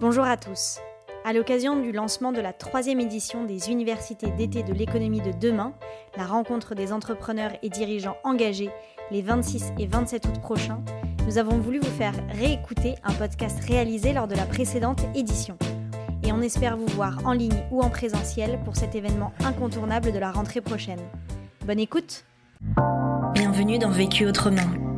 Bonjour à tous. À l'occasion du lancement de la troisième édition des Universités d'été de l'économie de demain, la rencontre des entrepreneurs et dirigeants engagés les 26 et 27 août prochains, nous avons voulu vous faire réécouter un podcast réalisé lors de la précédente édition. Et on espère vous voir en ligne ou en présentiel pour cet événement incontournable de la rentrée prochaine. Bonne écoute Bienvenue dans Vécu autrement,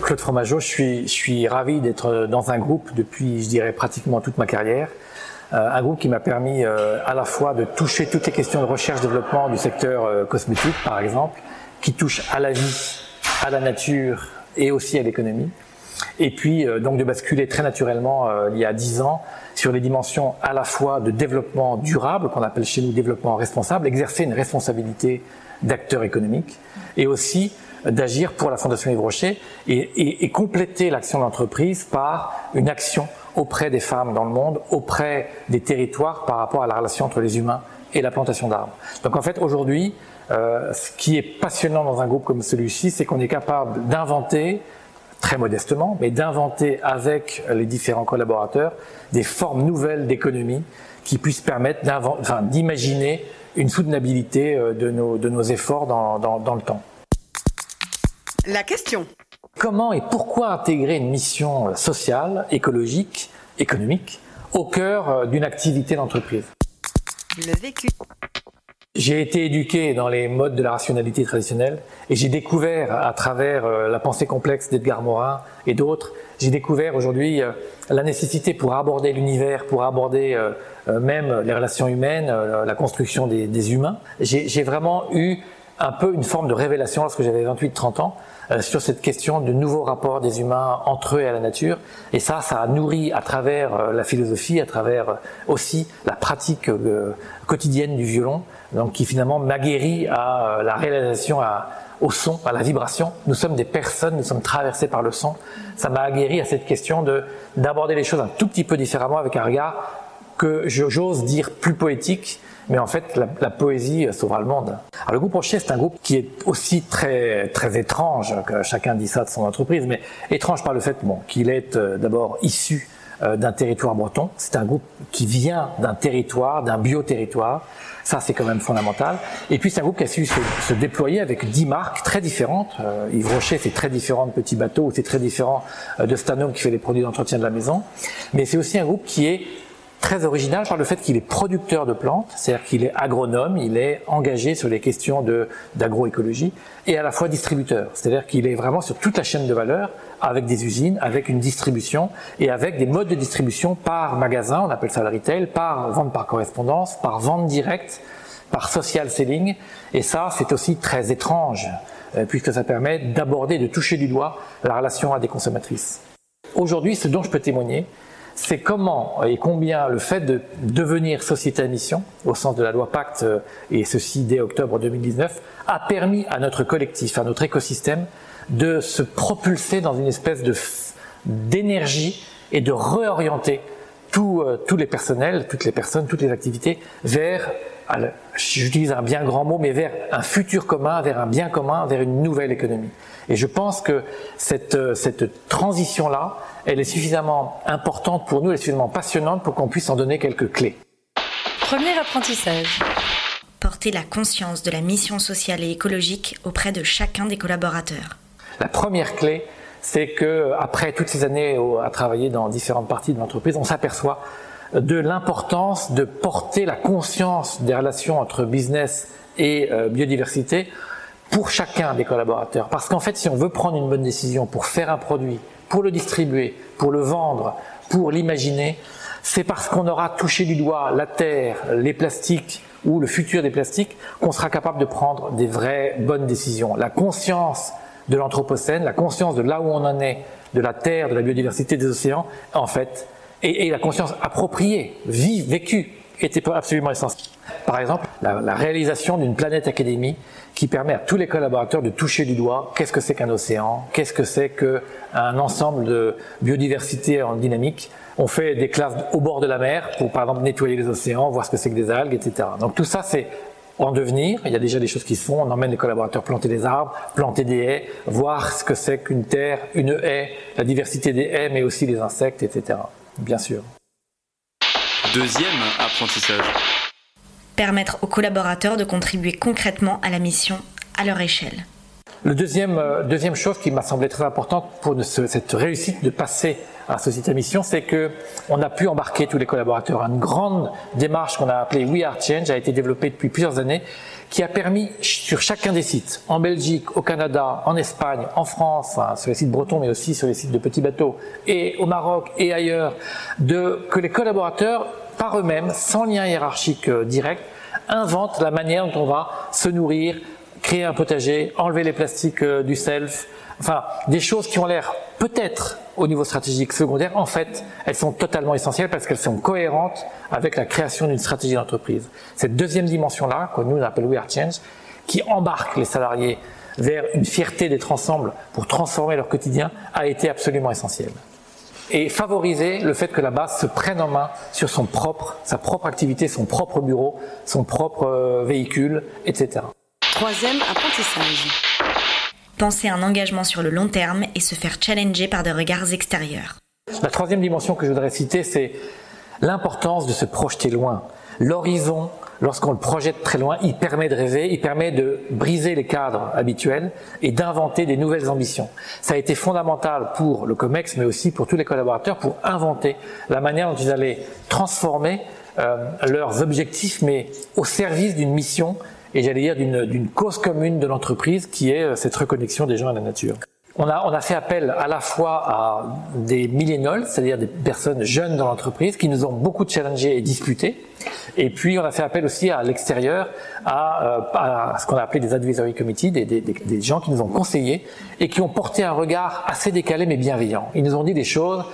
Claude Fromageau, je suis, je suis ravi d'être dans un groupe depuis, je dirais, pratiquement toute ma carrière. Euh, un groupe qui m'a permis euh, à la fois de toucher toutes les questions de recherche-développement du secteur euh, cosmétique, par exemple, qui touche à la vie, à la nature et aussi à l'économie. Et puis, donc, de basculer très naturellement, il y a dix ans, sur les dimensions à la fois de développement durable, qu'on appelle chez nous développement responsable, exercer une responsabilité d'acteur économique, et aussi d'agir pour la Fondation Yves Rocher et, et, compléter l'action d'entreprise par une action auprès des femmes dans le monde, auprès des territoires par rapport à la relation entre les humains et la plantation d'arbres. Donc en fait aujourd'hui, euh, ce qui est passionnant dans un groupe comme celui-ci, c'est qu'on est capable d'inventer, très modestement, mais d'inventer avec les différents collaborateurs des formes nouvelles d'économie qui puissent permettre d'imaginer une soutenabilité euh, de nos, de nos efforts dans, dans, dans le temps. La question. Comment et pourquoi intégrer une mission sociale, écologique, économique au cœur euh, d'une activité d'entreprise? Le vécu. J'ai été éduqué dans les modes de la rationalité traditionnelle et j'ai découvert à travers euh, la pensée complexe d'Edgar Morin et d'autres, j'ai découvert aujourd'hui euh, la nécessité pour aborder l'univers, pour aborder même les relations humaines, la construction des, des humains. J'ai vraiment eu un peu une forme de révélation lorsque j'avais 28-30 ans sur cette question de nouveaux rapports des humains entre eux et à la nature. Et ça, ça a nourri à travers euh, la philosophie, à travers euh, aussi la pratique quotidienne du violon, donc qui finalement m'a guéri à la réalisation à, au son, à la vibration. Nous sommes des personnes, nous sommes traversés par le son. Ça m'a guéri à cette question de d'aborder les choses un tout petit peu différemment avec un regard que j'ose dire plus poétique, mais en fait, la, la poésie sauvera le monde. Alors, le groupe Rocher, c'est un groupe qui est aussi très très étrange. Que chacun dit ça de son entreprise, mais étrange par le fait bon, qu'il est euh, d'abord issu euh, d'un territoire breton. C'est un groupe qui vient d'un territoire, d'un bioterritoire. Ça, c'est quand même fondamental. Et puis, c'est un groupe qui a su se, se déployer avec dix marques très différentes. Euh, Yves Rocher, c'est très différent de Petit Bateau, c'est très différent de Stanome qui fait les produits d'entretien de la maison. Mais c'est aussi un groupe qui est très original par le fait qu'il est producteur de plantes, c'est-à-dire qu'il est agronome, il est engagé sur les questions d'agroécologie et à la fois distributeur, c'est-à-dire qu'il est vraiment sur toute la chaîne de valeur avec des usines, avec une distribution et avec des modes de distribution par magasin, on appelle ça le retail, par vente par correspondance, par vente directe, par social selling et ça c'est aussi très étrange euh, puisque ça permet d'aborder, de toucher du doigt la relation à des consommatrices. Aujourd'hui, ce dont je peux témoigner, c'est comment et combien le fait de devenir société à mission, au sens de la loi Pacte, euh, et ceci dès octobre 2019, a permis à notre collectif, à notre écosystème, de se propulser dans une espèce de d'énergie et de réorienter euh, tous les personnels, toutes les personnes, toutes les activités vers, j'utilise un bien grand mot, mais vers un futur commun, vers un bien commun, vers une nouvelle économie. Et je pense que cette, euh, cette transition-là, elle est suffisamment importante pour nous, elle est suffisamment passionnante pour qu'on puisse en donner quelques clés. Premier apprentissage. Porter la conscience de la mission sociale et écologique auprès de chacun des collaborateurs. La première clé, c'est que après toutes ces années à travailler dans différentes parties de l'entreprise, on s'aperçoit de l'importance de porter la conscience des relations entre business et euh, biodiversité pour chacun des collaborateurs. Parce qu'en fait, si on veut prendre une bonne décision pour faire un produit, pour le distribuer, pour le vendre, pour l'imaginer, c'est parce qu'on aura touché du doigt la terre, les plastiques ou le futur des plastiques qu'on sera capable de prendre des vraies bonnes décisions. La conscience de l'anthropocène, la conscience de là où on en est de la terre, de la biodiversité des océans, en fait, et, la conscience appropriée, vive, vécue, était absolument essentielle. Par exemple, la, la réalisation d'une planète académie qui permet à tous les collaborateurs de toucher du doigt qu'est-ce que c'est qu'un océan, qu'est-ce que c'est qu'un ensemble de biodiversité en dynamique. On fait des classes au bord de la mer pour, par exemple, nettoyer les océans, voir ce que c'est que des algues, etc. Donc tout ça, c'est en devenir. Il y a déjà des choses qui se font. On emmène les collaborateurs planter des arbres, planter des haies, voir ce que c'est qu'une terre, une haie, la diversité des haies, mais aussi les insectes, etc. Bien sûr. Deuxième apprentissage permettre aux collaborateurs de contribuer concrètement à la mission à leur échelle. Le deuxième, euh, deuxième chose qui m'a semblé très importante pour cette réussite de passer à Société à Mission, c'est que on a pu embarquer tous les collaborateurs. Une grande démarche qu'on a appelée We Are Change a été développée depuis plusieurs années, qui a permis sur chacun des sites, en Belgique, au Canada, en Espagne, en France, sur les sites bretons, mais aussi sur les sites de petits bateaux, et au Maroc et ailleurs, de que les collaborateurs par eux-mêmes, sans lien hiérarchique euh, direct, inventent la manière dont on va se nourrir, créer un potager, enlever les plastiques euh, du self, enfin des choses qui ont l'air peut-être au niveau stratégique secondaire, en fait, elles sont totalement essentielles parce qu'elles sont cohérentes avec la création d'une stratégie d'entreprise. Cette deuxième dimension-là, que nous on appelle We Are Change, qui embarque les salariés vers une fierté d'être ensemble pour transformer leur quotidien, a été absolument essentielle et favoriser le fait que la base se prenne en main sur son propre, sa propre activité, son propre bureau, son propre euh, véhicule, etc. Troisième apprentissage. Penser à un engagement sur le long terme et se faire challenger par des regards extérieurs. La troisième dimension que je voudrais citer, c'est l'importance de se projeter loin. L'horizon lorsqu'on le projette très loin, il permet de rêver, il permet de briser les cadres habituels et d'inventer des nouvelles ambitions. Ça a été fondamental pour le COMEX, mais aussi pour tous les collaborateurs, pour inventer la manière dont ils allaient transformer euh, leurs objectifs, mais au service d'une mission et j'allais dire d'une cause commune de l'entreprise qui est euh, cette reconnexion des gens à la nature. On a, on a fait appel à la fois à des millénols, c'est-à-dire des personnes jeunes dans l'entreprise qui nous ont beaucoup challengés et disputés. Et puis on a fait appel aussi à l'extérieur, à, euh, à, ce qu'on a appelé des advisory committees, des, des, des, gens qui nous ont conseillés et qui ont porté un regard assez décalé mais bienveillant. Ils nous ont dit des choses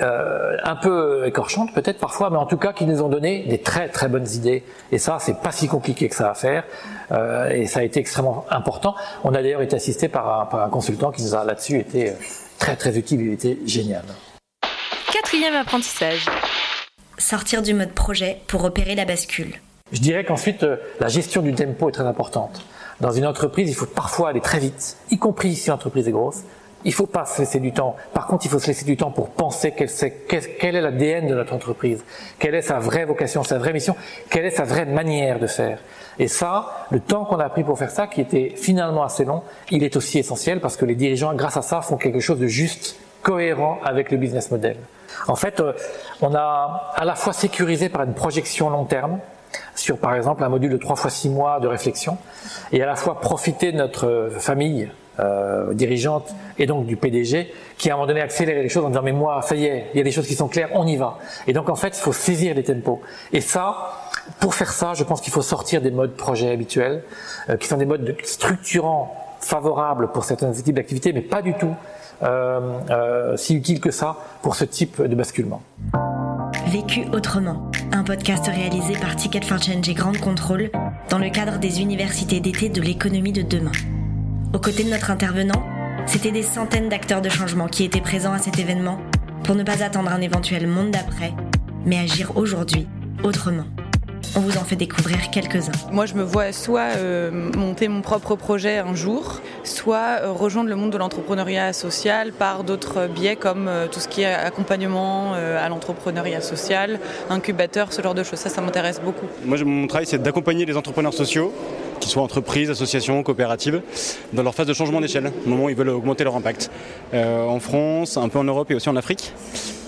euh, un peu écorchantes peut-être parfois, mais en tout cas qui nous ont donné des très très bonnes idées. Et ça, c'est pas si compliqué que ça à faire, euh, et ça a été extrêmement important. On a d'ailleurs été assisté par un, par un consultant qui nous a là-dessus été euh, très très utile, il était génial. Quatrième apprentissage. Sortir du mode projet pour opérer la bascule. Je dirais qu'ensuite, la gestion du tempo est très importante. Dans une entreprise, il faut parfois aller très vite, y compris si l'entreprise est grosse, il faut pas se laisser du temps. Par contre, il faut se laisser du temps pour penser quel, est, quel est l'ADN de notre entreprise, quelle est sa vraie vocation, sa vraie mission, quelle est sa vraie manière de faire. Et ça, le temps qu'on a pris pour faire ça, qui était finalement assez long, il est aussi essentiel parce que les dirigeants, grâce à ça, font quelque chose de juste, cohérent avec le business model. En fait, euh, on a à la fois sécurisé par une projection long terme, sur par exemple un module de 3 fois 6 mois de réflexion, et à la fois profiter de notre famille euh, dirigeante et donc du PDG qui à un moment donné accélérer les choses en disant mais moi ça y est il y a des choses qui sont claires on y va et donc en fait il faut saisir les tempos et ça pour faire ça je pense qu'il faut sortir des modes projets habituels euh, qui sont des modes structurants favorables pour certains types d'activités mais pas du tout euh, euh, si utiles que ça pour ce type de basculement. Vécu autrement, un podcast réalisé par Ticket for Change et Grande Contrôle dans le cadre des universités d'été de l'économie de demain. Aux côtés de notre intervenant, c'était des centaines d'acteurs de changement qui étaient présents à cet événement pour ne pas attendre un éventuel monde d'après, mais agir aujourd'hui autrement. On vous en fait découvrir quelques-uns. Moi, je me vois soit euh, monter mon propre projet un jour, soit euh, rejoindre le monde de l'entrepreneuriat social par d'autres biais comme euh, tout ce qui est accompagnement à l'entrepreneuriat social, incubateur, ce genre de choses. Ça, ça m'intéresse beaucoup. Moi, mon travail, c'est d'accompagner les entrepreneurs sociaux qu'ils soient entreprises, associations, coopératives, dans leur phase de changement d'échelle, au moment où ils veulent augmenter leur impact. Euh, en France, un peu en Europe et aussi en Afrique.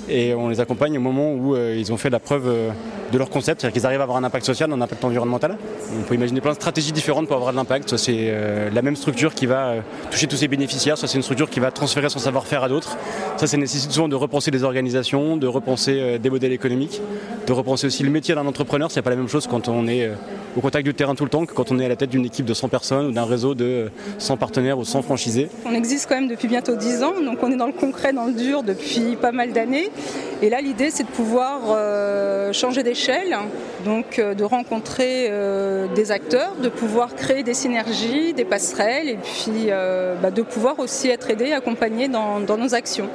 Et on les accompagne au moment où euh, ils ont fait la preuve euh, de leur concept, c'est-à-dire qu'ils arrivent à avoir un impact social, un impact environnemental. On peut imaginer plein de stratégies différentes pour avoir de l'impact. Soit c'est la même structure qui va toucher tous ses bénéficiaires, soit c'est une structure qui va transférer son savoir-faire à d'autres. Ça, ça nécessite souvent de repenser les organisations, de repenser des modèles économiques, de repenser aussi le métier d'un entrepreneur. C'est pas la même chose quand on est au contact du terrain tout le temps que quand on est à la tête d'une équipe de 100 personnes ou d'un réseau de 100 partenaires ou 100 franchisés. On existe quand même depuis bientôt 10 ans, donc on est dans le concret, dans le dur depuis pas mal d'années. Et là, l'idée, c'est de pouvoir euh, changer d'échelle, donc euh, de rencontrer euh, des acteurs, de pouvoir créer des synergies, des passerelles, et puis bah, de pouvoir aussi être aidé, accompagné dans nos actions.